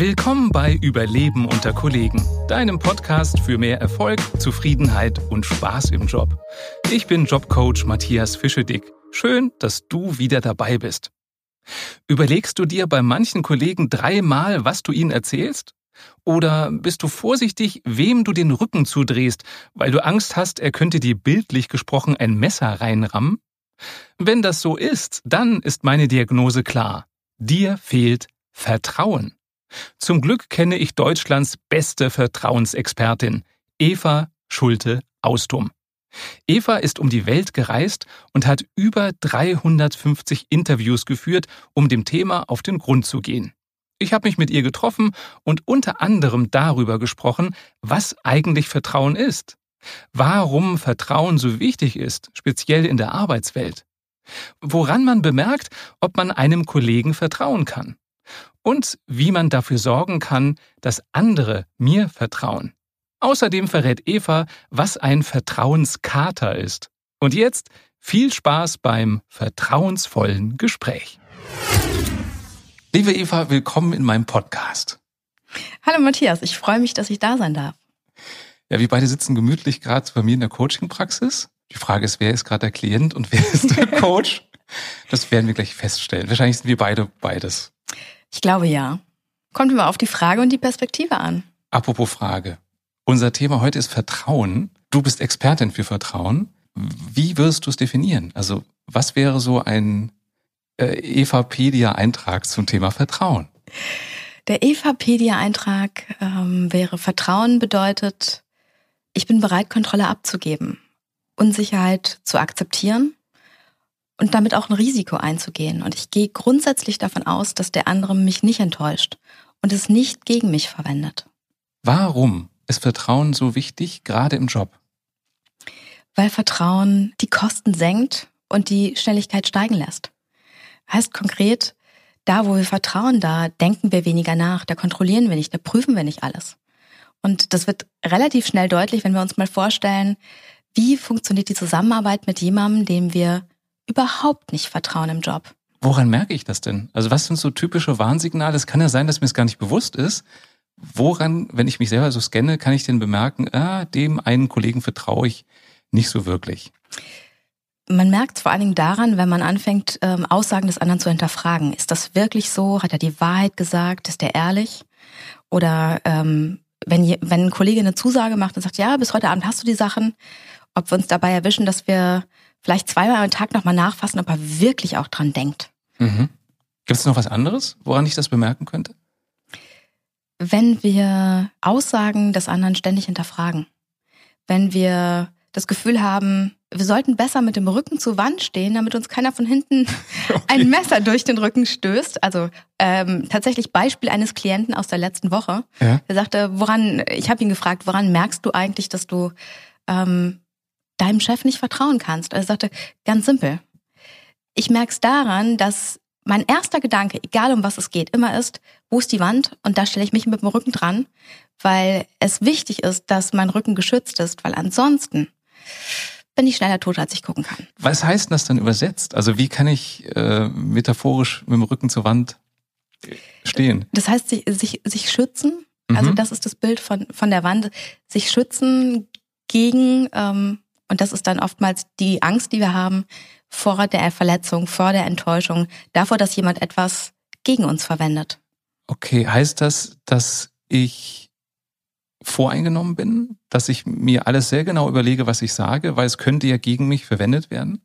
Willkommen bei Überleben unter Kollegen, deinem Podcast für mehr Erfolg, Zufriedenheit und Spaß im Job. Ich bin Jobcoach Matthias Fischedick. Schön, dass du wieder dabei bist. Überlegst du dir bei manchen Kollegen dreimal, was du ihnen erzählst? Oder bist du vorsichtig, wem du den Rücken zudrehst, weil du Angst hast, er könnte dir bildlich gesprochen ein Messer reinrammen? Wenn das so ist, dann ist meine Diagnose klar. Dir fehlt Vertrauen. Zum Glück kenne ich Deutschlands beste Vertrauensexpertin, Eva Schulte-Austum. Eva ist um die Welt gereist und hat über 350 Interviews geführt, um dem Thema auf den Grund zu gehen. Ich habe mich mit ihr getroffen und unter anderem darüber gesprochen, was eigentlich Vertrauen ist, warum Vertrauen so wichtig ist, speziell in der Arbeitswelt, woran man bemerkt, ob man einem Kollegen vertrauen kann und wie man dafür sorgen kann, dass andere mir vertrauen. Außerdem verrät Eva, was ein Vertrauenskater ist. Und jetzt viel Spaß beim vertrauensvollen Gespräch. Liebe Eva, willkommen in meinem Podcast. Hallo Matthias, ich freue mich, dass ich da sein darf. Ja, wir beide sitzen gemütlich gerade bei mir in der Coaching-Praxis. Die Frage ist, wer ist gerade der Klient und wer ist der Coach? das werden wir gleich feststellen. Wahrscheinlich sind wir beide beides. Ich glaube ja. Kommt immer auf die Frage und die Perspektive an. Apropos Frage. Unser Thema heute ist Vertrauen. Du bist Expertin für Vertrauen. Wie wirst du es definieren? Also was wäre so ein äh, Evapedia-Eintrag zum Thema Vertrauen? Der Evapedia-Eintrag ähm, wäre Vertrauen bedeutet, ich bin bereit, Kontrolle abzugeben, Unsicherheit zu akzeptieren und damit auch ein Risiko einzugehen. Und ich gehe grundsätzlich davon aus, dass der andere mich nicht enttäuscht und es nicht gegen mich verwendet. Warum ist Vertrauen so wichtig, gerade im Job? Weil Vertrauen die Kosten senkt und die Schnelligkeit steigen lässt. Heißt konkret, da wo wir vertrauen, da denken wir weniger nach, da kontrollieren wir nicht, da prüfen wir nicht alles. Und das wird relativ schnell deutlich, wenn wir uns mal vorstellen, wie funktioniert die Zusammenarbeit mit jemandem, dem wir überhaupt nicht vertrauen im Job. Woran merke ich das denn? Also was sind so typische Warnsignale? Es kann ja sein, dass mir es gar nicht bewusst ist. Woran, wenn ich mich selber so scanne, kann ich denn bemerken, ah, dem einen Kollegen vertraue ich nicht so wirklich? Man merkt es vor allen Dingen daran, wenn man anfängt, ähm, Aussagen des anderen zu hinterfragen. Ist das wirklich so? Hat er die Wahrheit gesagt? Ist er ehrlich? Oder ähm, wenn, je, wenn ein Kollege eine Zusage macht und sagt, ja, bis heute Abend hast du die Sachen, ob wir uns dabei erwischen, dass wir vielleicht zweimal am Tag nochmal nachfassen, ob er wirklich auch dran denkt. Mhm. Gibt es noch was anderes, woran ich das bemerken könnte? Wenn wir Aussagen des anderen ständig hinterfragen. Wenn wir das Gefühl haben, wir sollten besser mit dem Rücken zur Wand stehen, damit uns keiner von hinten okay. ein Messer durch den Rücken stößt. Also ähm, tatsächlich Beispiel eines Klienten aus der letzten Woche. Ja. Er sagte, woran, ich habe ihn gefragt, woran merkst du eigentlich, dass du ähm, deinem Chef nicht vertrauen kannst. Er sagte, ganz simpel. Ich merke es daran, dass mein erster Gedanke, egal um was es geht, immer ist, wo ist die Wand? Und da stelle ich mich mit dem Rücken dran, weil es wichtig ist, dass mein Rücken geschützt ist, weil ansonsten bin ich schneller tot, als ich gucken kann. Was heißt das dann übersetzt? Also wie kann ich äh, metaphorisch mit dem Rücken zur Wand stehen? Das heißt, sich, sich, sich schützen. Also mhm. das ist das Bild von, von der Wand. Sich schützen gegen ähm, und das ist dann oftmals die Angst, die wir haben vor der Verletzung, vor der Enttäuschung, davor, dass jemand etwas gegen uns verwendet. Okay, heißt das, dass ich voreingenommen bin, dass ich mir alles sehr genau überlege, was ich sage, weil es könnte ja gegen mich verwendet werden?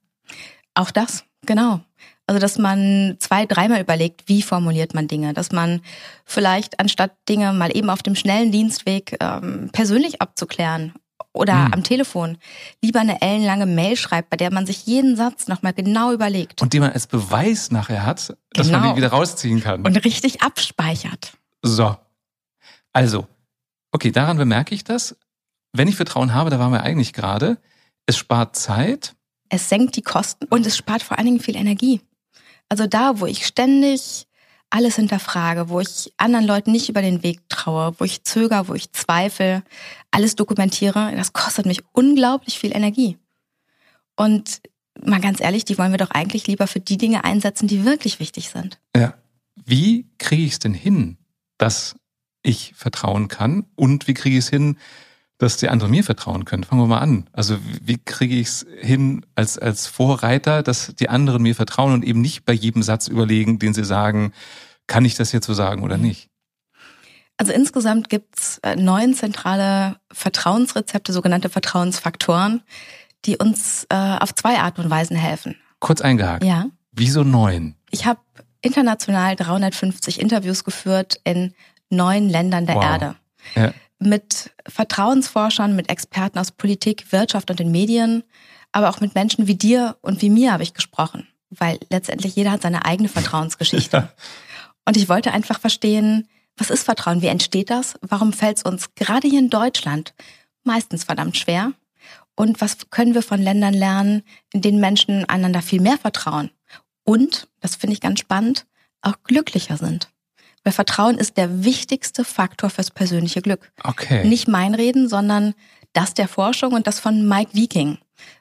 Auch das, genau. Also, dass man zwei, dreimal überlegt, wie formuliert man Dinge, dass man vielleicht anstatt Dinge mal eben auf dem schnellen Dienstweg ähm, persönlich abzuklären oder hm. am Telefon lieber eine ellenlange Mail schreibt, bei der man sich jeden Satz nochmal genau überlegt. Und die man als Beweis nachher hat, dass genau. man den wieder rausziehen kann. Und richtig abspeichert. So. Also, okay, daran bemerke ich das. Wenn ich Vertrauen habe, da waren wir eigentlich gerade, es spart Zeit. Es senkt die Kosten und es spart vor allen Dingen viel Energie. Also da, wo ich ständig alles hinterfrage, wo ich anderen Leuten nicht über den Weg traue, wo ich zöger, wo ich zweifle, alles dokumentiere, das kostet mich unglaublich viel Energie. Und mal ganz ehrlich, die wollen wir doch eigentlich lieber für die Dinge einsetzen, die wirklich wichtig sind. Ja. Wie kriege ich es denn hin, dass ich vertrauen kann und wie kriege ich es hin, dass die anderen mir vertrauen können. Fangen wir mal an. Also wie kriege ich es hin als, als Vorreiter, dass die anderen mir vertrauen und eben nicht bei jedem Satz überlegen, den sie sagen, kann ich das jetzt so sagen oder nicht? Also insgesamt gibt's äh, neun zentrale Vertrauensrezepte, sogenannte Vertrauensfaktoren, die uns äh, auf zwei Arten und Weisen helfen. Kurz eingehakt. Ja. Wieso neun? Ich habe international 350 Interviews geführt in neun Ländern der wow. Erde. Ja mit Vertrauensforschern, mit Experten aus Politik, Wirtschaft und den Medien, aber auch mit Menschen wie dir und wie mir habe ich gesprochen, weil letztendlich jeder hat seine eigene Vertrauensgeschichte. Ja. Und ich wollte einfach verstehen, was ist Vertrauen? Wie entsteht das? Warum fällt es uns gerade hier in Deutschland meistens verdammt schwer? Und was können wir von Ländern lernen, in denen Menschen einander viel mehr vertrauen? Und, das finde ich ganz spannend, auch glücklicher sind. Weil Vertrauen ist der wichtigste Faktor fürs persönliche Glück. Okay. Nicht mein Reden, sondern das der Forschung und das von Mike Viking,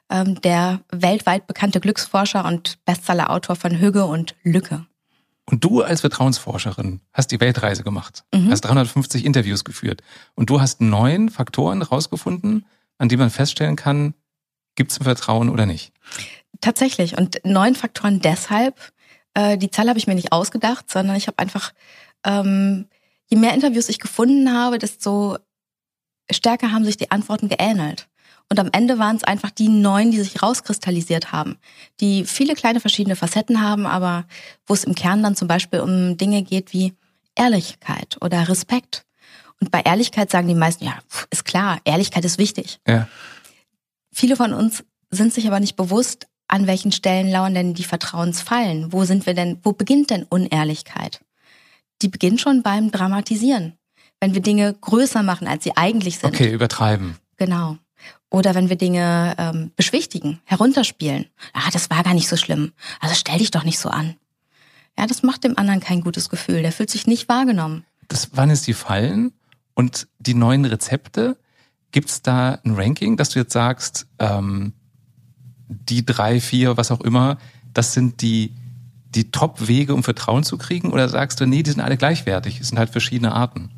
ähm, der weltweit bekannte Glücksforscher und Bestsellerautor von Hüge und Lücke. Und du als Vertrauensforscherin hast die Weltreise gemacht, mhm. hast 350 Interviews geführt und du hast neun Faktoren rausgefunden, an denen man feststellen kann, gibt es Vertrauen oder nicht? Tatsächlich. Und neun Faktoren deshalb, äh, die Zahl habe ich mir nicht ausgedacht, sondern ich habe einfach ähm, je mehr Interviews ich gefunden habe, desto stärker haben sich die Antworten geähnelt. Und am Ende waren es einfach die neun, die sich rauskristallisiert haben, die viele kleine verschiedene Facetten haben, aber wo es im Kern dann zum Beispiel um Dinge geht wie Ehrlichkeit oder Respekt. Und bei Ehrlichkeit sagen die meisten, ja, ist klar, Ehrlichkeit ist wichtig. Ja. Viele von uns sind sich aber nicht bewusst, an welchen Stellen lauern denn die Vertrauensfallen? Wo sind wir denn, wo beginnt denn Unehrlichkeit? Die beginnt schon beim Dramatisieren. Wenn wir Dinge größer machen, als sie eigentlich sind. Okay, übertreiben. Genau. Oder wenn wir Dinge ähm, beschwichtigen, herunterspielen. Ah, das war gar nicht so schlimm. Also stell dich doch nicht so an. Ja, das macht dem anderen kein gutes Gefühl. Der fühlt sich nicht wahrgenommen. Das waren jetzt die Fallen und die neuen Rezepte. Gibt es da ein Ranking, dass du jetzt sagst, ähm, die drei, vier, was auch immer, das sind die die Top-Wege, um Vertrauen zu kriegen? Oder sagst du, nee, die sind alle gleichwertig, es sind halt verschiedene Arten?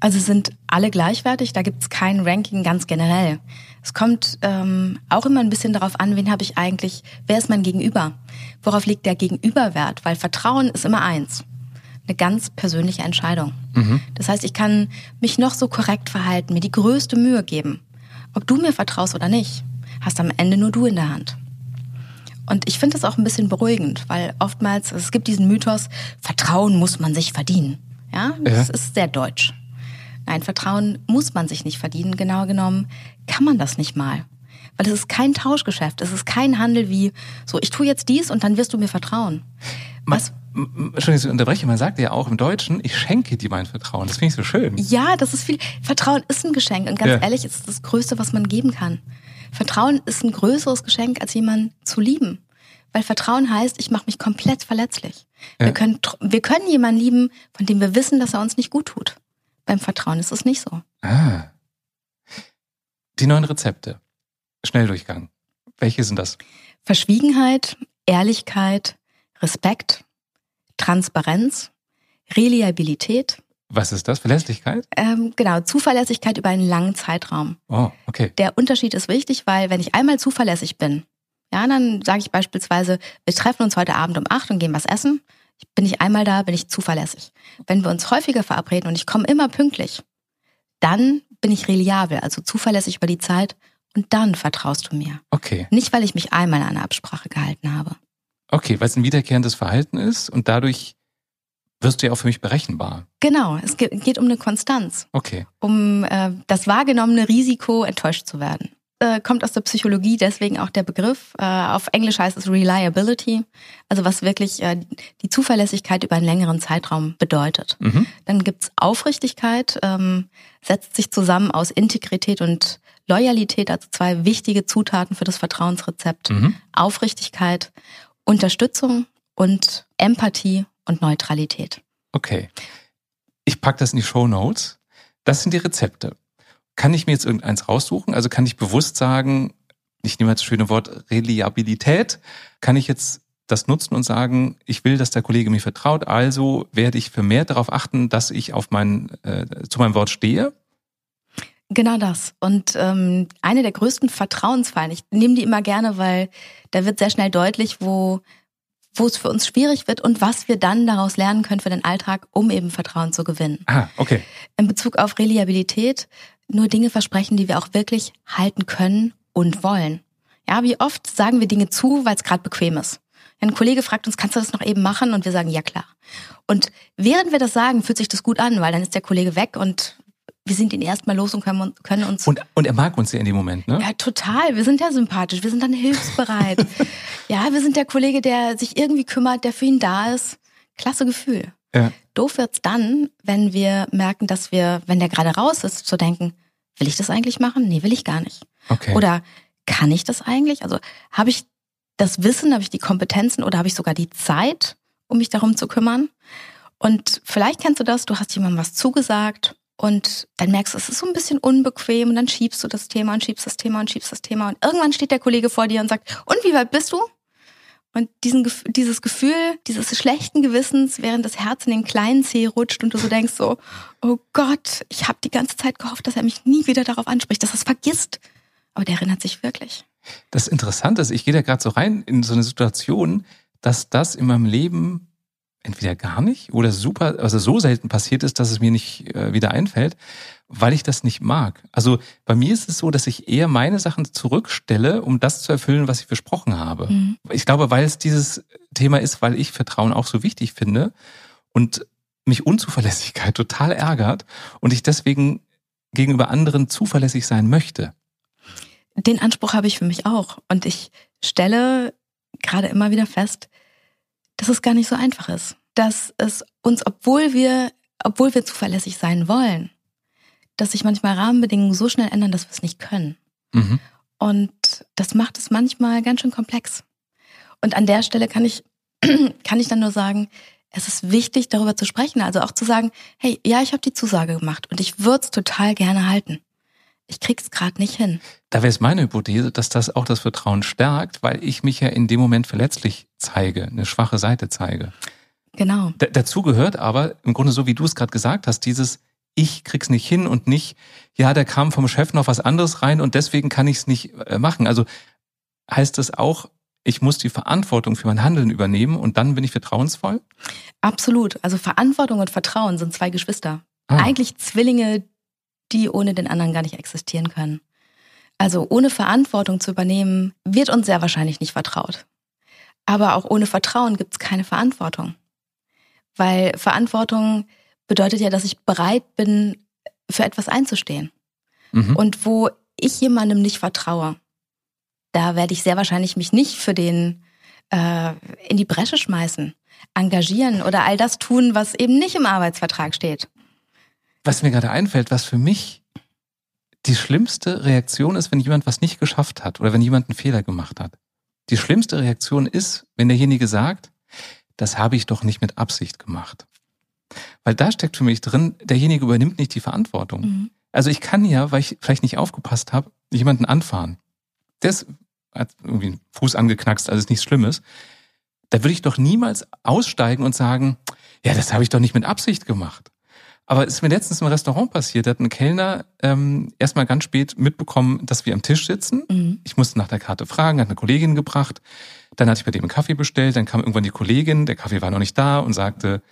Also sind alle gleichwertig, da gibt es kein Ranking ganz generell. Es kommt ähm, auch immer ein bisschen darauf an, wen habe ich eigentlich, wer ist mein Gegenüber? Worauf liegt der Gegenüberwert? Weil Vertrauen ist immer eins. Eine ganz persönliche Entscheidung. Mhm. Das heißt, ich kann mich noch so korrekt verhalten, mir die größte Mühe geben. Ob du mir vertraust oder nicht, hast am Ende nur du in der Hand. Und ich finde das auch ein bisschen beruhigend, weil oftmals, es gibt diesen Mythos, Vertrauen muss man sich verdienen. Ja, das ja. ist sehr deutsch. Nein, Vertrauen muss man sich nicht verdienen. Genau genommen kann man das nicht mal. Weil es ist kein Tauschgeschäft. Es ist kein Handel wie, so, ich tue jetzt dies und dann wirst du mir vertrauen. Was? Entschuldigung, ich unterbreche, man sagt ja auch im Deutschen, ich schenke dir mein Vertrauen. Das finde ich so schön. Ja, das ist viel. Vertrauen ist ein Geschenk und ganz ja. ehrlich, ist das Größte, was man geben kann. Vertrauen ist ein größeres Geschenk, als jemanden zu lieben. Weil Vertrauen heißt, ich mache mich komplett verletzlich. Ja. Wir, können, wir können jemanden lieben, von dem wir wissen, dass er uns nicht gut tut. Beim Vertrauen ist es nicht so. Ah. Die neuen Rezepte. Schnelldurchgang. Welche sind das? Verschwiegenheit, Ehrlichkeit, Respekt, Transparenz, Reliabilität, was ist das? Verlässlichkeit? Ähm, genau, Zuverlässigkeit über einen langen Zeitraum. Oh, okay. Der Unterschied ist wichtig, weil wenn ich einmal zuverlässig bin, ja, dann sage ich beispielsweise, wir treffen uns heute Abend um acht und gehen was essen. Bin ich einmal da, bin ich zuverlässig. Wenn wir uns häufiger verabreden und ich komme immer pünktlich, dann bin ich reliabel, also zuverlässig über die Zeit und dann vertraust du mir. Okay. Nicht, weil ich mich einmal an eine Absprache gehalten habe. Okay, weil es ein wiederkehrendes Verhalten ist und dadurch wirst du ja auch für mich berechenbar. Genau, es geht um eine Konstanz. Okay. Um äh, das wahrgenommene Risiko, enttäuscht zu werden. Äh, kommt aus der Psychologie, deswegen auch der Begriff. Äh, auf Englisch heißt es Reliability, also was wirklich äh, die Zuverlässigkeit über einen längeren Zeitraum bedeutet. Mhm. Dann gibt's Aufrichtigkeit, ähm, setzt sich zusammen aus Integrität und Loyalität, also zwei wichtige Zutaten für das Vertrauensrezept. Mhm. Aufrichtigkeit, Unterstützung und Empathie und Neutralität. Okay. Ich packe das in die Show Notes. Das sind die Rezepte. Kann ich mir jetzt irgendeins raussuchen? Also kann ich bewusst sagen, ich nehme jetzt das schöne Wort Reliabilität, kann ich jetzt das nutzen und sagen, ich will, dass der Kollege mir vertraut, also werde ich vermehrt darauf achten, dass ich auf mein, äh, zu meinem Wort stehe? Genau das. Und ähm, eine der größten Vertrauensfallen, ich nehme die immer gerne, weil da wird sehr schnell deutlich, wo, wo es für uns schwierig wird und was wir dann daraus lernen können für den Alltag, um eben Vertrauen zu gewinnen. Ah, okay. In Bezug auf Reliabilität nur Dinge versprechen, die wir auch wirklich halten können und wollen. Ja, wie oft sagen wir Dinge zu, weil es gerade bequem ist. Ein Kollege fragt uns, kannst du das noch eben machen? Und wir sagen, ja klar. Und während wir das sagen, fühlt sich das gut an, weil dann ist der Kollege weg und wir sind ihn erstmal los und können, können uns. Und, und er mag uns ja in dem Moment, ne? Ja, total. Wir sind ja sympathisch. Wir sind dann hilfsbereit. ja, wir sind der Kollege, der sich irgendwie kümmert, der für ihn da ist. Klasse Gefühl. Ja. Doof wird's dann, wenn wir merken, dass wir, wenn der gerade raus ist, zu denken, will ich das eigentlich machen? Nee, will ich gar nicht. Okay. Oder kann ich das eigentlich? Also habe ich das Wissen, habe ich die Kompetenzen oder habe ich sogar die Zeit, um mich darum zu kümmern? Und vielleicht kennst du das, du hast jemandem was zugesagt und dann merkst du, es ist so ein bisschen unbequem und dann schiebst du das Thema und schiebst das Thema und schiebst das Thema und irgendwann steht der Kollege vor dir und sagt, und wie weit bist du? Und diesen, dieses Gefühl dieses schlechten Gewissens, während das Herz in den kleinen Zeh rutscht und du so denkst so, oh Gott, ich habe die ganze Zeit gehofft, dass er mich nie wieder darauf anspricht, dass er es vergisst. Aber der erinnert sich wirklich. Das Interessante ist, ich gehe da gerade so rein in so eine Situation, dass das in meinem Leben entweder gar nicht oder super, also so selten passiert ist, dass es mir nicht äh, wieder einfällt, weil ich das nicht mag. Also bei mir ist es so, dass ich eher meine Sachen zurückstelle, um das zu erfüllen, was ich versprochen habe. Mhm. Ich glaube, weil es dieses Thema ist, weil ich Vertrauen auch so wichtig finde und mich Unzuverlässigkeit total ärgert und ich deswegen gegenüber anderen zuverlässig sein möchte. Den Anspruch habe ich für mich auch. Und ich stelle gerade immer wieder fest, dass es gar nicht so einfach ist. Dass es uns, obwohl wir, obwohl wir zuverlässig sein wollen, dass sich manchmal Rahmenbedingungen so schnell ändern, dass wir es nicht können. Mhm. Und das macht es manchmal ganz schön komplex. Und an der Stelle kann ich, kann ich dann nur sagen, es ist wichtig, darüber zu sprechen. Also auch zu sagen, hey, ja, ich habe die Zusage gemacht und ich würde es total gerne halten ich krieg's gerade nicht hin. Da wäre es meine Hypothese, dass das auch das Vertrauen stärkt, weil ich mich ja in dem Moment verletzlich zeige, eine schwache Seite zeige. Genau. D dazu gehört aber im Grunde so, wie du es gerade gesagt hast, dieses ich krieg's nicht hin und nicht, ja, da kam vom Chef noch was anderes rein und deswegen kann ich es nicht äh, machen. Also heißt das auch, ich muss die Verantwortung für mein Handeln übernehmen und dann bin ich vertrauensvoll? Absolut. Also Verantwortung und Vertrauen sind zwei Geschwister. Ah. Eigentlich Zwillinge, die ohne den anderen gar nicht existieren können. Also ohne Verantwortung zu übernehmen, wird uns sehr wahrscheinlich nicht vertraut. Aber auch ohne Vertrauen gibt es keine Verantwortung. Weil Verantwortung bedeutet ja, dass ich bereit bin, für etwas einzustehen. Mhm. Und wo ich jemandem nicht vertraue, da werde ich sehr wahrscheinlich mich nicht für den äh, in die Bresche schmeißen, engagieren oder all das tun, was eben nicht im Arbeitsvertrag steht was mir gerade einfällt, was für mich die schlimmste Reaktion ist, wenn jemand was nicht geschafft hat oder wenn jemand einen Fehler gemacht hat. Die schlimmste Reaktion ist, wenn derjenige sagt, das habe ich doch nicht mit Absicht gemacht. Weil da steckt für mich drin, derjenige übernimmt nicht die Verantwortung. Mhm. Also ich kann ja, weil ich vielleicht nicht aufgepasst habe, jemanden anfahren. Der ist, hat irgendwie einen Fuß angeknackst, also ist nichts Schlimmes. Da würde ich doch niemals aussteigen und sagen, ja, das habe ich doch nicht mit Absicht gemacht. Aber es ist mir letztens im Restaurant passiert, da hat ein Kellner ähm, erstmal ganz spät mitbekommen, dass wir am Tisch sitzen. Mhm. Ich musste nach der Karte fragen, hat eine Kollegin gebracht. Dann hatte ich bei dem einen Kaffee bestellt, dann kam irgendwann die Kollegin, der Kaffee war noch nicht da und sagte,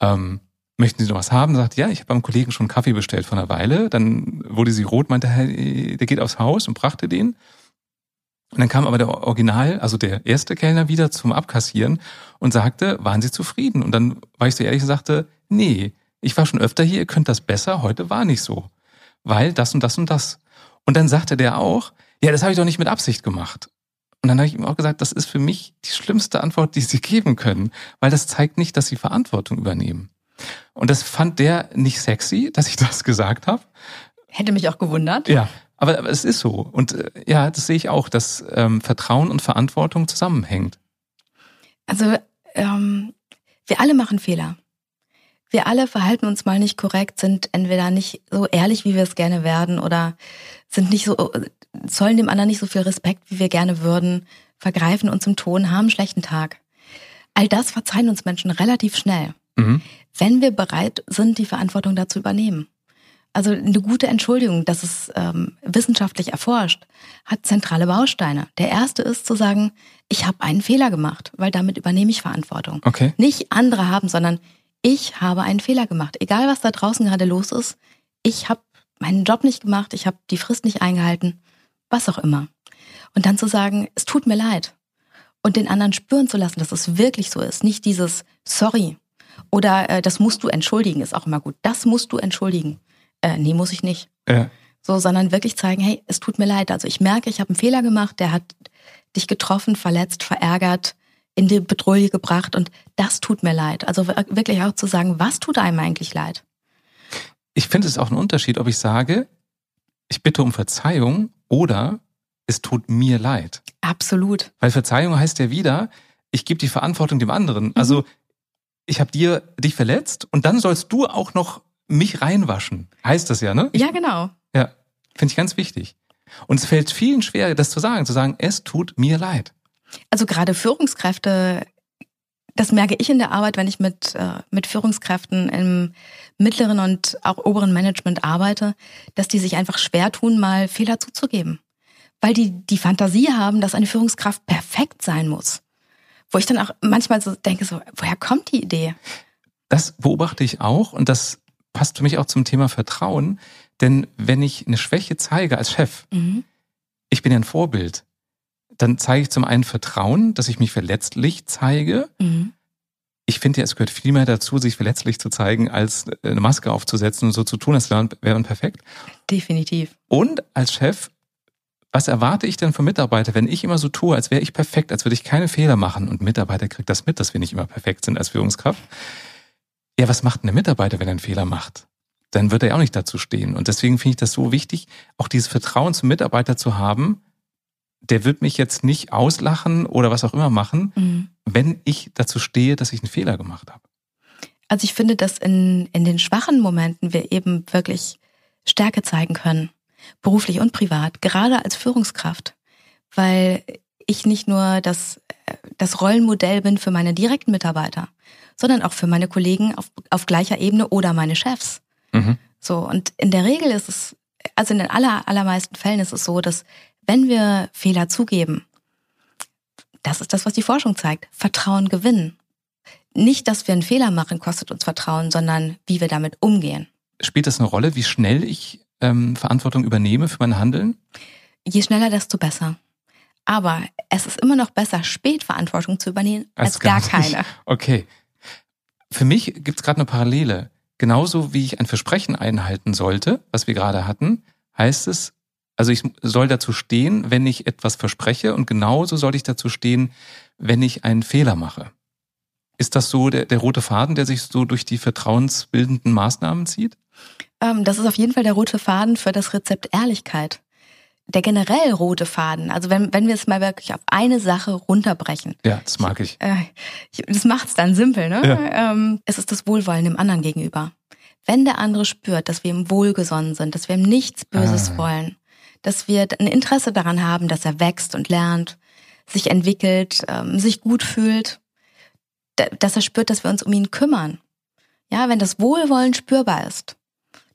ähm, möchten Sie noch was haben? Sagte, ja, ich habe beim Kollegen schon einen Kaffee bestellt vor einer Weile. Dann wurde sie rot, meinte, der geht aufs Haus und brachte den. Und dann kam aber der Original, also der erste Kellner wieder zum Abkassieren und sagte, waren Sie zufrieden? Und dann war ich so ehrlich und sagte, nee, ich war schon öfter hier, ihr könnt das besser, heute war nicht so. Weil das und das und das. Und dann sagte der auch, ja, das habe ich doch nicht mit Absicht gemacht. Und dann habe ich ihm auch gesagt, das ist für mich die schlimmste Antwort, die Sie geben können, weil das zeigt nicht, dass Sie Verantwortung übernehmen. Und das fand der nicht sexy, dass ich das gesagt habe. Hätte mich auch gewundert. Ja, aber, aber es ist so. Und äh, ja, das sehe ich auch, dass ähm, Vertrauen und Verantwortung zusammenhängt. Also ähm, wir alle machen Fehler wir alle verhalten uns mal nicht korrekt, sind entweder nicht so ehrlich, wie wir es gerne werden, oder sind nicht so, zollen dem anderen nicht so viel Respekt, wie wir gerne würden, vergreifen uns im Ton, haben einen schlechten Tag. All das verzeihen uns Menschen relativ schnell, mhm. wenn wir bereit sind, die Verantwortung dazu übernehmen. Also eine gute Entschuldigung, das ist ähm, wissenschaftlich erforscht, hat zentrale Bausteine. Der erste ist zu sagen, ich habe einen Fehler gemacht, weil damit übernehme ich Verantwortung. Okay. Nicht andere haben, sondern ich habe einen Fehler gemacht. Egal was da draußen gerade los ist, ich habe meinen Job nicht gemacht, ich habe die Frist nicht eingehalten, was auch immer. Und dann zu sagen, es tut mir leid. Und den anderen spüren zu lassen, dass es wirklich so ist. Nicht dieses Sorry oder äh, das musst du entschuldigen, ist auch immer gut. Das musst du entschuldigen äh, nee, muss ich nicht. Ja. So, sondern wirklich zeigen, hey, es tut mir leid. Also ich merke, ich habe einen Fehler gemacht, der hat dich getroffen, verletzt, verärgert, in die Bedrohung gebracht und das tut mir leid. Also wirklich auch zu sagen, was tut einem eigentlich leid? Ich finde es auch ein Unterschied, ob ich sage, ich bitte um Verzeihung oder es tut mir leid. Absolut. Weil Verzeihung heißt ja wieder, ich gebe die Verantwortung dem anderen. Mhm. Also ich habe dir dich verletzt und dann sollst du auch noch mich reinwaschen. Heißt das ja, ne? Ja, genau. Ja, finde ich ganz wichtig. Und es fällt vielen schwer, das zu sagen, zu sagen, es tut mir leid. Also gerade Führungskräfte, das merke ich in der Arbeit, wenn ich mit, äh, mit Führungskräften im mittleren und auch oberen Management arbeite, dass die sich einfach schwer tun, mal Fehler zuzugeben. Weil die die Fantasie haben, dass eine Führungskraft perfekt sein muss. Wo ich dann auch manchmal so denke, so, woher kommt die Idee? Das beobachte ich auch und das passt für mich auch zum Thema Vertrauen. Denn wenn ich eine Schwäche zeige als Chef, mhm. ich bin ja ein Vorbild, dann zeige ich zum einen Vertrauen, dass ich mich verletzlich zeige. Mhm. Ich finde ja, es gehört viel mehr dazu, sich verletzlich zu zeigen, als eine Maske aufzusetzen und so zu tun, als wäre man perfekt. Definitiv. Und als Chef, was erwarte ich denn vom Mitarbeiter, wenn ich immer so tue, als wäre ich perfekt, als würde ich keine Fehler machen und Mitarbeiter kriegt das mit, dass wir nicht immer perfekt sind als Führungskraft? ja, was macht denn der Mitarbeiter, wenn er einen Fehler macht? Dann wird er ja auch nicht dazu stehen. Und deswegen finde ich das so wichtig, auch dieses Vertrauen zum Mitarbeiter zu haben. Der wird mich jetzt nicht auslachen oder was auch immer machen, mhm. wenn ich dazu stehe, dass ich einen Fehler gemacht habe. Also ich finde, dass in, in den schwachen Momenten wir eben wirklich Stärke zeigen können, beruflich und privat, gerade als Führungskraft, weil ich nicht nur das, das Rollenmodell bin für meine direkten Mitarbeiter, sondern auch für meine Kollegen auf, auf gleicher Ebene oder meine Chefs. Mhm. So, und in der Regel ist es, also in den aller, allermeisten Fällen ist es so, dass wenn wir Fehler zugeben, das ist das, was die Forschung zeigt, Vertrauen gewinnen. Nicht, dass wir einen Fehler machen, kostet uns Vertrauen, sondern wie wir damit umgehen. Spielt das eine Rolle, wie schnell ich ähm, Verantwortung übernehme für mein Handeln? Je schneller, desto besser. Aber es ist immer noch besser, spät Verantwortung zu übernehmen, als, als gar, gar keine. Okay. Für mich gibt es gerade eine Parallele. Genauso wie ich ein Versprechen einhalten sollte, was wir gerade hatten, heißt es, also ich soll dazu stehen, wenn ich etwas verspreche und genauso soll ich dazu stehen, wenn ich einen Fehler mache. Ist das so der, der rote Faden, der sich so durch die vertrauensbildenden Maßnahmen zieht? Ähm, das ist auf jeden Fall der rote Faden für das Rezept Ehrlichkeit der generell rote Faden, also wenn, wenn wir es mal wirklich auf eine Sache runterbrechen. Ja, das mag ich. Äh, das macht es dann simpel, ne? Ja. Ähm, es ist das Wohlwollen dem anderen gegenüber. Wenn der andere spürt, dass wir ihm wohlgesonnen sind, dass wir ihm nichts Böses ah. wollen, dass wir ein Interesse daran haben, dass er wächst und lernt, sich entwickelt, ähm, sich gut fühlt, dass er spürt, dass wir uns um ihn kümmern. Ja, wenn das Wohlwollen spürbar ist,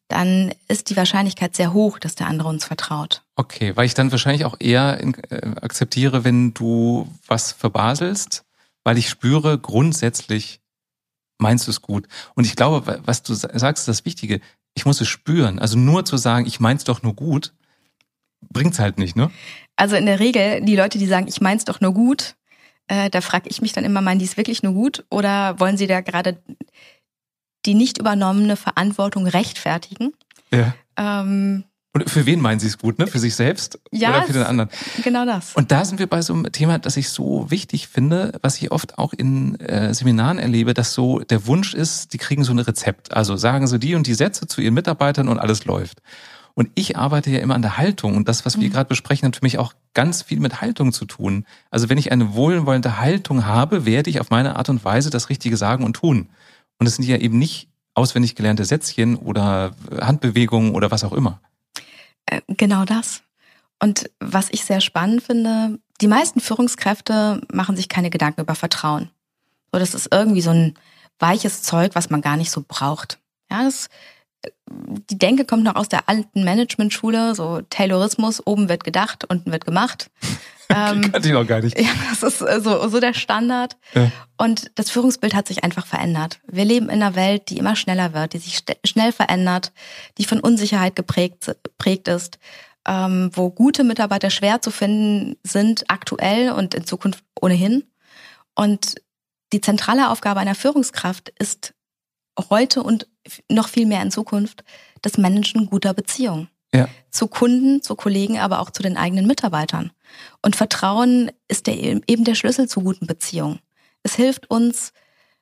dann ist die Wahrscheinlichkeit sehr hoch, dass der andere uns vertraut. Okay, weil ich dann wahrscheinlich auch eher äh, akzeptiere, wenn du was verbaselst, weil ich spüre, grundsätzlich meinst du es gut. Und ich glaube, was du sagst, ist das Wichtige. Ich muss es spüren. Also nur zu sagen, ich mein's doch nur gut, bringt's halt nicht, ne? Also in der Regel, die Leute, die sagen, ich mein's doch nur gut, äh, da frage ich mich dann immer, meinen die es wirklich nur gut oder wollen sie da gerade die nicht übernommene Verantwortung rechtfertigen. Ja. Ähm, und für wen meinen Sie es gut, ne? Für sich selbst ja, oder für den anderen? Genau das. Und da sind wir bei so einem Thema, das ich so wichtig finde, was ich oft auch in äh, Seminaren erlebe, dass so der Wunsch ist, die kriegen so ein Rezept. Also sagen sie die und die Sätze zu ihren Mitarbeitern und alles läuft. Und ich arbeite ja immer an der Haltung und das, was wir mhm. gerade besprechen, hat für mich auch ganz viel mit Haltung zu tun. Also wenn ich eine wohlwollende Haltung habe, werde ich auf meine Art und Weise das Richtige sagen und tun. Und es sind ja eben nicht auswendig gelernte Sätzchen oder Handbewegungen oder was auch immer. Äh, genau das. Und was ich sehr spannend finde, die meisten Führungskräfte machen sich keine Gedanken über Vertrauen. So, das ist irgendwie so ein weiches Zeug, was man gar nicht so braucht. Ja, das, die Denke kommt noch aus der alten Managementschule, so Taylorismus, oben wird gedacht, unten wird gemacht. ähm, kannte ich noch gar nicht. Ja, das ist äh, so, so der Standard. Ja. Und das Führungsbild hat sich einfach verändert. Wir leben in einer Welt, die immer schneller wird, die sich schnell verändert, die von Unsicherheit geprägt, geprägt ist, ähm, wo gute Mitarbeiter schwer zu finden sind, aktuell und in Zukunft ohnehin. Und die zentrale Aufgabe einer Führungskraft ist heute und noch viel mehr in Zukunft das Managen guter Beziehungen. Ja. Zu Kunden, zu Kollegen, aber auch zu den eigenen Mitarbeitern. Und Vertrauen ist der, eben der Schlüssel zu guten Beziehungen. Es hilft uns,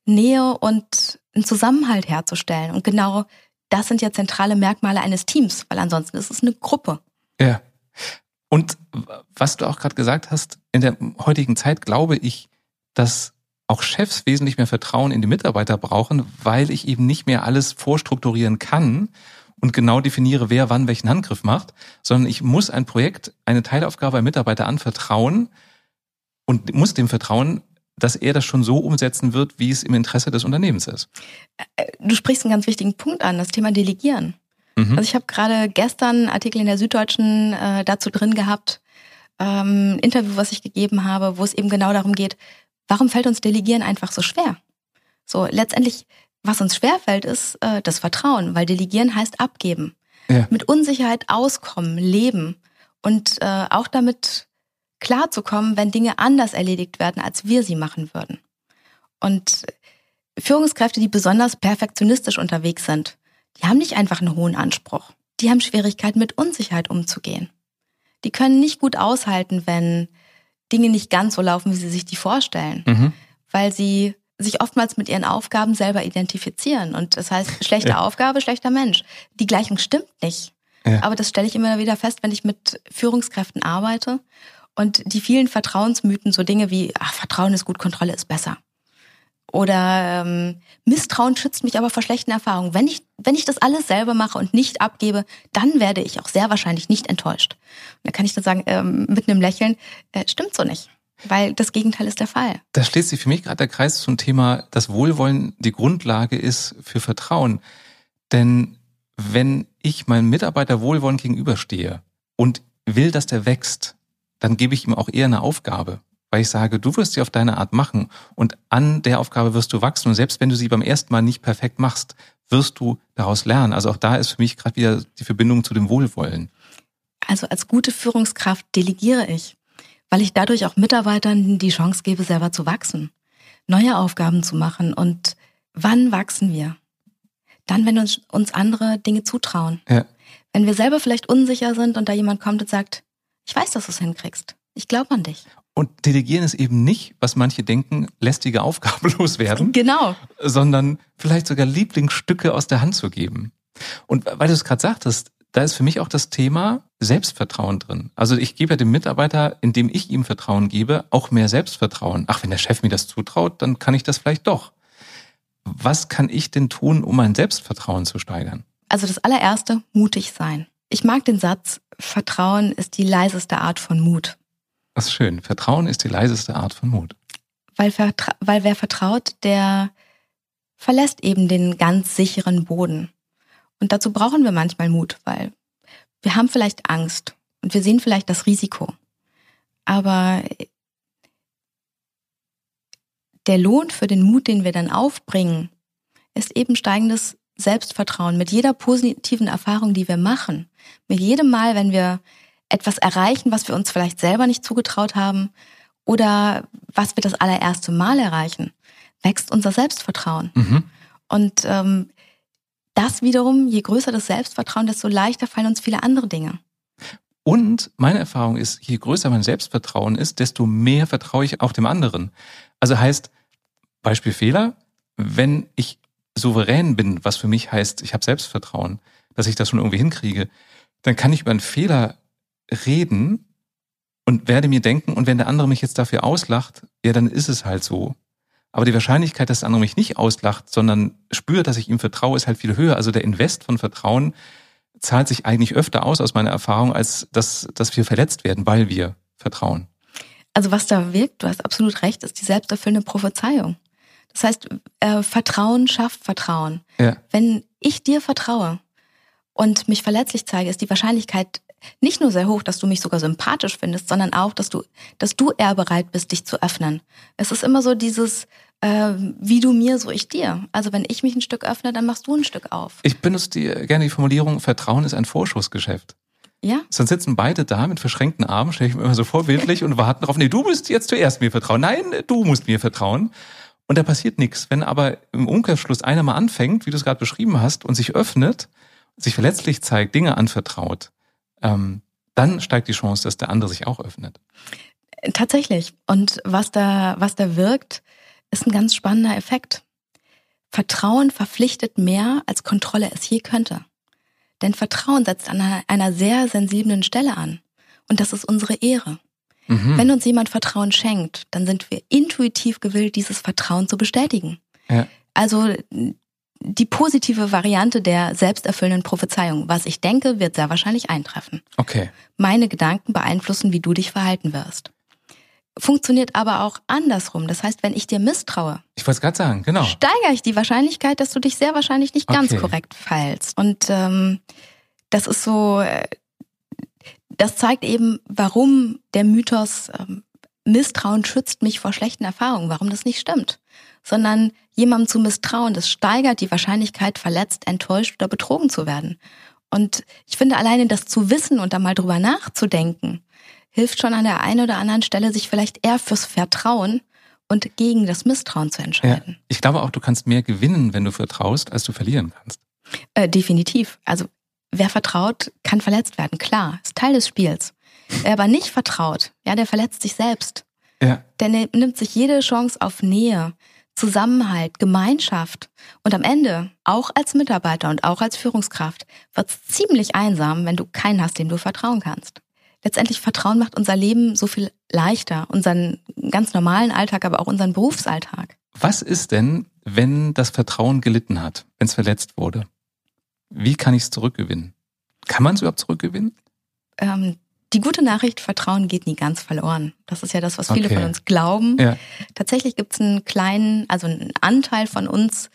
Nähe und einen Zusammenhalt herzustellen. Und genau das sind ja zentrale Merkmale eines Teams, weil ansonsten ist es eine Gruppe. Ja. Und was du auch gerade gesagt hast, in der heutigen Zeit glaube ich, dass auch Chefs wesentlich mehr Vertrauen in die Mitarbeiter brauchen, weil ich eben nicht mehr alles vorstrukturieren kann und genau definiere, wer wann welchen Handgriff macht, sondern ich muss ein Projekt, eine Teilaufgabe einem Mitarbeiter anvertrauen und muss dem vertrauen, dass er das schon so umsetzen wird, wie es im Interesse des Unternehmens ist. Äh, du sprichst einen ganz wichtigen Punkt an, das Thema Delegieren. Mhm. Also ich habe gerade gestern einen Artikel in der Süddeutschen äh, dazu drin gehabt, ähm, ein Interview, was ich gegeben habe, wo es eben genau darum geht, Warum fällt uns Delegieren einfach so schwer? So, letztendlich, was uns schwerfällt, ist äh, das Vertrauen, weil Delegieren heißt abgeben. Ja. Mit Unsicherheit auskommen, leben und äh, auch damit klarzukommen, wenn Dinge anders erledigt werden, als wir sie machen würden. Und Führungskräfte, die besonders perfektionistisch unterwegs sind, die haben nicht einfach einen hohen Anspruch. Die haben Schwierigkeiten, mit Unsicherheit umzugehen. Die können nicht gut aushalten, wenn Dinge nicht ganz so laufen, wie sie sich die vorstellen, mhm. weil sie sich oftmals mit ihren Aufgaben selber identifizieren. Und das heißt, schlechte ja. Aufgabe, schlechter Mensch. Die Gleichung stimmt nicht. Ja. Aber das stelle ich immer wieder fest, wenn ich mit Führungskräften arbeite. Und die vielen Vertrauensmythen, so Dinge wie, ach, Vertrauen ist gut, Kontrolle ist besser. Oder ähm, Misstrauen schützt mich aber vor schlechten Erfahrungen. Wenn ich, wenn ich das alles selber mache und nicht abgebe, dann werde ich auch sehr wahrscheinlich nicht enttäuscht. Und da kann ich dann sagen, ähm, mit einem Lächeln, äh, stimmt so nicht. Weil das Gegenteil ist der Fall. Da schließt sich für mich gerade der Kreis zum Thema, dass Wohlwollen die Grundlage ist für Vertrauen. Denn wenn ich meinem Mitarbeiter wohlwollend gegenüberstehe und will, dass der wächst, dann gebe ich ihm auch eher eine Aufgabe weil ich sage, du wirst sie auf deine Art machen und an der Aufgabe wirst du wachsen und selbst wenn du sie beim ersten Mal nicht perfekt machst, wirst du daraus lernen. Also auch da ist für mich gerade wieder die Verbindung zu dem Wohlwollen. Also als gute Führungskraft delegiere ich, weil ich dadurch auch Mitarbeitern die Chance gebe, selber zu wachsen, neue Aufgaben zu machen. Und wann wachsen wir? Dann, wenn uns, uns andere Dinge zutrauen. Ja. Wenn wir selber vielleicht unsicher sind und da jemand kommt und sagt, ich weiß, dass du es hinkriegst. Ich glaube an dich. Und Delegieren ist eben nicht, was manche denken, lästige Aufgabe loswerden. Genau. Sondern vielleicht sogar Lieblingsstücke aus der Hand zu geben. Und weil du es gerade sagtest, da ist für mich auch das Thema Selbstvertrauen drin. Also ich gebe ja dem Mitarbeiter, indem ich ihm Vertrauen gebe, auch mehr Selbstvertrauen. Ach, wenn der Chef mir das zutraut, dann kann ich das vielleicht doch. Was kann ich denn tun, um mein Selbstvertrauen zu steigern? Also das allererste, mutig sein. Ich mag den Satz, Vertrauen ist die leiseste Art von Mut. Das ist schön. Vertrauen ist die leiseste Art von Mut. Weil, weil wer vertraut, der verlässt eben den ganz sicheren Boden. Und dazu brauchen wir manchmal Mut, weil wir haben vielleicht Angst und wir sehen vielleicht das Risiko. Aber der Lohn für den Mut, den wir dann aufbringen, ist eben steigendes Selbstvertrauen mit jeder positiven Erfahrung, die wir machen. Mit jedem Mal, wenn wir etwas erreichen, was wir uns vielleicht selber nicht zugetraut haben oder was wir das allererste Mal erreichen, wächst unser Selbstvertrauen. Mhm. Und ähm, das wiederum, je größer das Selbstvertrauen, desto leichter fallen uns viele andere Dinge. Und meine Erfahrung ist, je größer mein Selbstvertrauen ist, desto mehr vertraue ich auch dem anderen. Also heißt, Beispiel Fehler, wenn ich souverän bin, was für mich heißt, ich habe Selbstvertrauen, dass ich das schon irgendwie hinkriege, dann kann ich über einen Fehler reden und werde mir denken, und wenn der andere mich jetzt dafür auslacht, ja, dann ist es halt so. Aber die Wahrscheinlichkeit, dass der andere mich nicht auslacht, sondern spürt, dass ich ihm vertraue, ist halt viel höher. Also der Invest von Vertrauen zahlt sich eigentlich öfter aus aus meiner Erfahrung, als dass, dass wir verletzt werden, weil wir vertrauen. Also was da wirkt, du hast absolut recht, ist die selbsterfüllende Prophezeiung. Das heißt, äh, Vertrauen schafft Vertrauen. Ja. Wenn ich dir vertraue und mich verletzlich zeige, ist die Wahrscheinlichkeit nicht nur sehr hoch, dass du mich sogar sympathisch findest, sondern auch, dass du, dass du eher bereit bist, dich zu öffnen. Es ist immer so dieses, äh, wie du mir, so ich dir. Also wenn ich mich ein Stück öffne, dann machst du ein Stück auf. Ich benutze die, gerne die Formulierung, Vertrauen ist ein Vorschussgeschäft. Ja? Sonst sitzen beide da mit verschränkten Armen, stelle ich mir immer so vorbildlich und warten darauf, nee, du musst jetzt zuerst mir vertrauen. Nein, du musst mir vertrauen. Und da passiert nichts. Wenn aber im Umkehrschluss einer mal anfängt, wie du es gerade beschrieben hast, und sich öffnet, sich verletzlich zeigt, Dinge anvertraut, ähm, dann steigt die Chance, dass der andere sich auch öffnet. Tatsächlich. Und was da, was da wirkt, ist ein ganz spannender Effekt. Vertrauen verpflichtet mehr, als Kontrolle es je könnte. Denn Vertrauen setzt an einer sehr sensiblen Stelle an. Und das ist unsere Ehre. Mhm. Wenn uns jemand Vertrauen schenkt, dann sind wir intuitiv gewillt, dieses Vertrauen zu bestätigen. Ja. Also die positive Variante der selbsterfüllenden Prophezeiung. Was ich denke, wird sehr wahrscheinlich eintreffen. Okay. Meine Gedanken beeinflussen, wie du dich verhalten wirst. Funktioniert aber auch andersrum. Das heißt, wenn ich dir misstraue, ich wollte es gerade sagen, genau, steigere ich die Wahrscheinlichkeit, dass du dich sehr wahrscheinlich nicht ganz Okay. korrekt verhältst. Und ähm, das ist so, äh, das zeigt eben, warum der Mythos ähm, Misstrauen schützt mich vor schlechten Erfahrungen, warum das nicht stimmt. Sondern jemandem zu misstrauen, das steigert die Wahrscheinlichkeit, verletzt, enttäuscht oder betrogen zu werden. Und ich finde alleine das zu wissen und da mal drüber nachzudenken, hilft schon an der einen oder anderen Stelle, sich vielleicht eher fürs Vertrauen und gegen das Misstrauen zu Ja. entscheiden. Ich glaube auch, du kannst mehr gewinnen, wenn du vertraust, als du verlieren kannst. Äh, definitiv. Also wer vertraut, kann verletzt werden. Klar, ist Teil des Spiels. Wer aber nicht vertraut, ja, der verletzt sich selbst. Ja. Der nimmt sich jede Chance auf Nähe, Zusammenhalt, Gemeinschaft. Und am Ende, auch als Mitarbeiter und auch als Führungskraft, wird's ziemlich einsam, wenn du keinen hast, dem du vertrauen kannst. Letztendlich Vertrauen macht unser Leben so viel leichter, unseren ganz normalen Alltag, aber auch unseren Berufsalltag. Was ist denn, wenn das Vertrauen gelitten hat, wenn es verletzt wurde? Wie kann ich es zurückgewinnen? Kann man es überhaupt zurückgewinnen? Ähm, die gute Nachricht, Vertrauen geht nie ganz verloren. Das ist ja das, was viele Okay. von uns glauben. Ja. Tatsächlich gibt es einen kleinen, also einen Anteil von uns,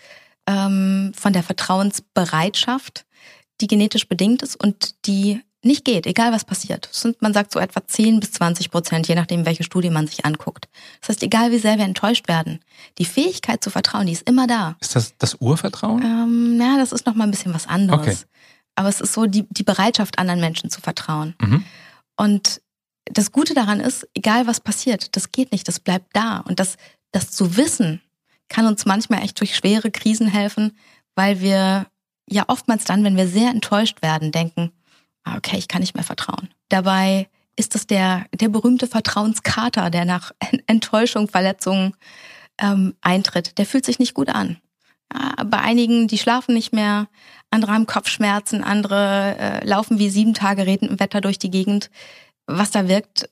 ähm, von der Vertrauensbereitschaft, die genetisch bedingt ist und die nicht geht, egal was passiert. Sind, man sagt so etwa 10 bis 20 Prozent, je nachdem, welche Studie man sich anguckt. Das heißt, egal wie sehr wir enttäuscht werden, die Fähigkeit zu vertrauen, die ist immer da. Ist das das Urvertrauen? Ähm, ja, das ist noch mal ein bisschen was anderes. Okay. Aber es ist so die, die Bereitschaft, anderen Menschen zu vertrauen. Mhm. Und das Gute daran ist, egal was passiert, das geht nicht, das bleibt da. Und das, das zu wissen, kann uns manchmal echt durch schwere Krisen helfen, weil wir ja oftmals dann, wenn wir sehr enttäuscht werden, denken, ah, okay, ich kann nicht mehr vertrauen. Dabei ist das der, der berühmte Vertrauenskater, der nach Enttäuschung, Verletzungen ähm, eintritt. Der fühlt sich nicht gut an. Ja, bei einigen, die schlafen nicht mehr, andere haben Kopfschmerzen, andere äh, laufen wie sieben Tage Regenwetter durch die Gegend. Was da wirkt,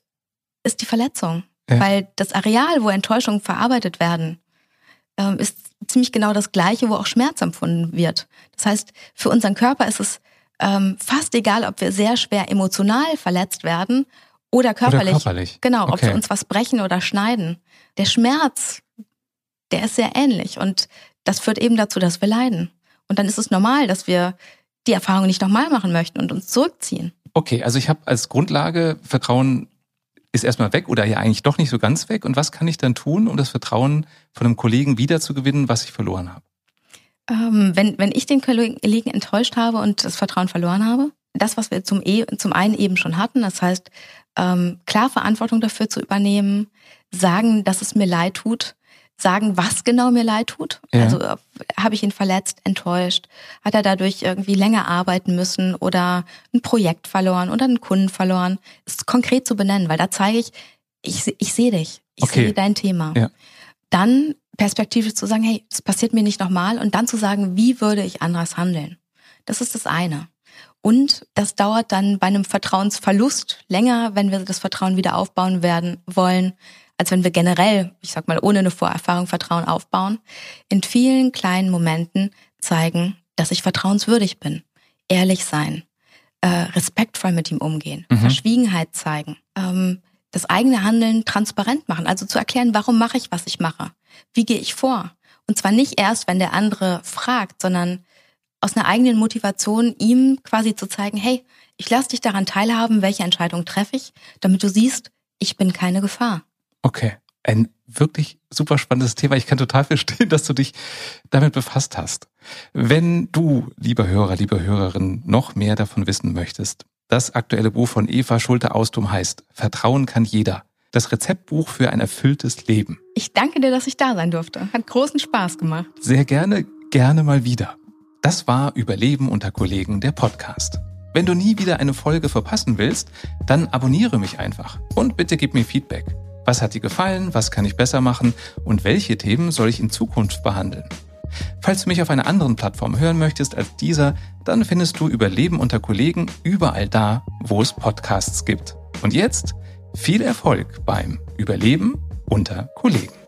ist die Verletzung. Ja. Weil das Areal, wo Enttäuschungen verarbeitet werden, ähm, ist ziemlich genau das gleiche, wo auch Schmerz empfunden wird. Das heißt, für unseren Körper ist es ähm, fast egal, ob wir sehr schwer emotional verletzt werden oder körperlich. Oder körperlich. Genau, ob Okay. wir uns was brechen oder schneiden. Der Schmerz, der ist sehr ähnlich und das führt eben dazu, dass wir leiden. Und dann ist es normal, dass wir die Erfahrung nicht nochmal machen möchten und uns zurückziehen. Okay, also ich habe als Grundlage, Vertrauen ist erstmal weg oder ja eigentlich doch nicht so ganz weg. Und was kann ich dann tun, um das Vertrauen von einem Kollegen wiederzugewinnen, was ich verloren habe? Ähm, wenn, wenn ich den Kollegen enttäuscht habe und das Vertrauen verloren habe, das, was wir zum, e zum einen eben schon hatten, das heißt, ähm, klar Verantwortung dafür zu übernehmen, sagen, dass es mir leid tut, sagen, was genau mir leid tut. Ja. Also äh, habe ich ihn verletzt, enttäuscht, hat er dadurch irgendwie länger arbeiten müssen oder ein Projekt verloren oder einen Kunden verloren. Ist konkret zu benennen, weil da zeige ich, ich, ich sehe dich, ich Okay. sehe dein Thema. Ja. Dann perspektivisch zu sagen, hey, es passiert mir nicht nochmal und dann zu sagen, wie würde ich anders handeln. Das ist das eine. Und das dauert dann bei einem Vertrauensverlust länger, wenn wir das Vertrauen wieder aufbauen werden wollen, als wenn wir generell, ich sag mal, ohne eine Vorerfahrung Vertrauen aufbauen. In vielen kleinen Momenten zeigen, dass ich vertrauenswürdig bin. Ehrlich sein, äh, respektvoll mit ihm umgehen, Mhm. Verschwiegenheit zeigen, ähm, das eigene Handeln transparent machen, also zu erklären, warum mache ich, was ich mache, wie gehe ich vor Und zwar nicht erst, wenn der andere fragt, sondern aus einer eigenen Motivation, ihm quasi zu zeigen, hey, ich lasse dich daran teilhaben, welche Entscheidung treffe ich, damit du siehst, ich bin keine Gefahr. Okay. Ein wirklich super spannendes Thema. Ich kann total verstehen, dass du dich damit befasst hast. Wenn du, lieber Hörer, liebe Hörerin, noch mehr davon wissen möchtest, das aktuelle Buch von Eva Schulte-Austum heißt Vertrauen kann jeder. Das Rezeptbuch für ein erfülltes Leben. Ich danke dir, dass ich da sein durfte. Hat großen Spaß gemacht. Sehr gerne, gerne mal wieder. Das war Überleben unter Kollegen, der Podcast. Wenn du nie wieder eine Folge verpassen willst, dann abonniere mich einfach und bitte gib mir Feedback. Was hat dir gefallen? Was kann ich besser machen? Und welche Themen soll ich in Zukunft behandeln? Falls du mich auf einer anderen Plattform hören möchtest als dieser, dann findest du Überleben unter Kollegen überall da, wo es Podcasts gibt. Und jetzt viel Erfolg beim Überleben unter Kollegen.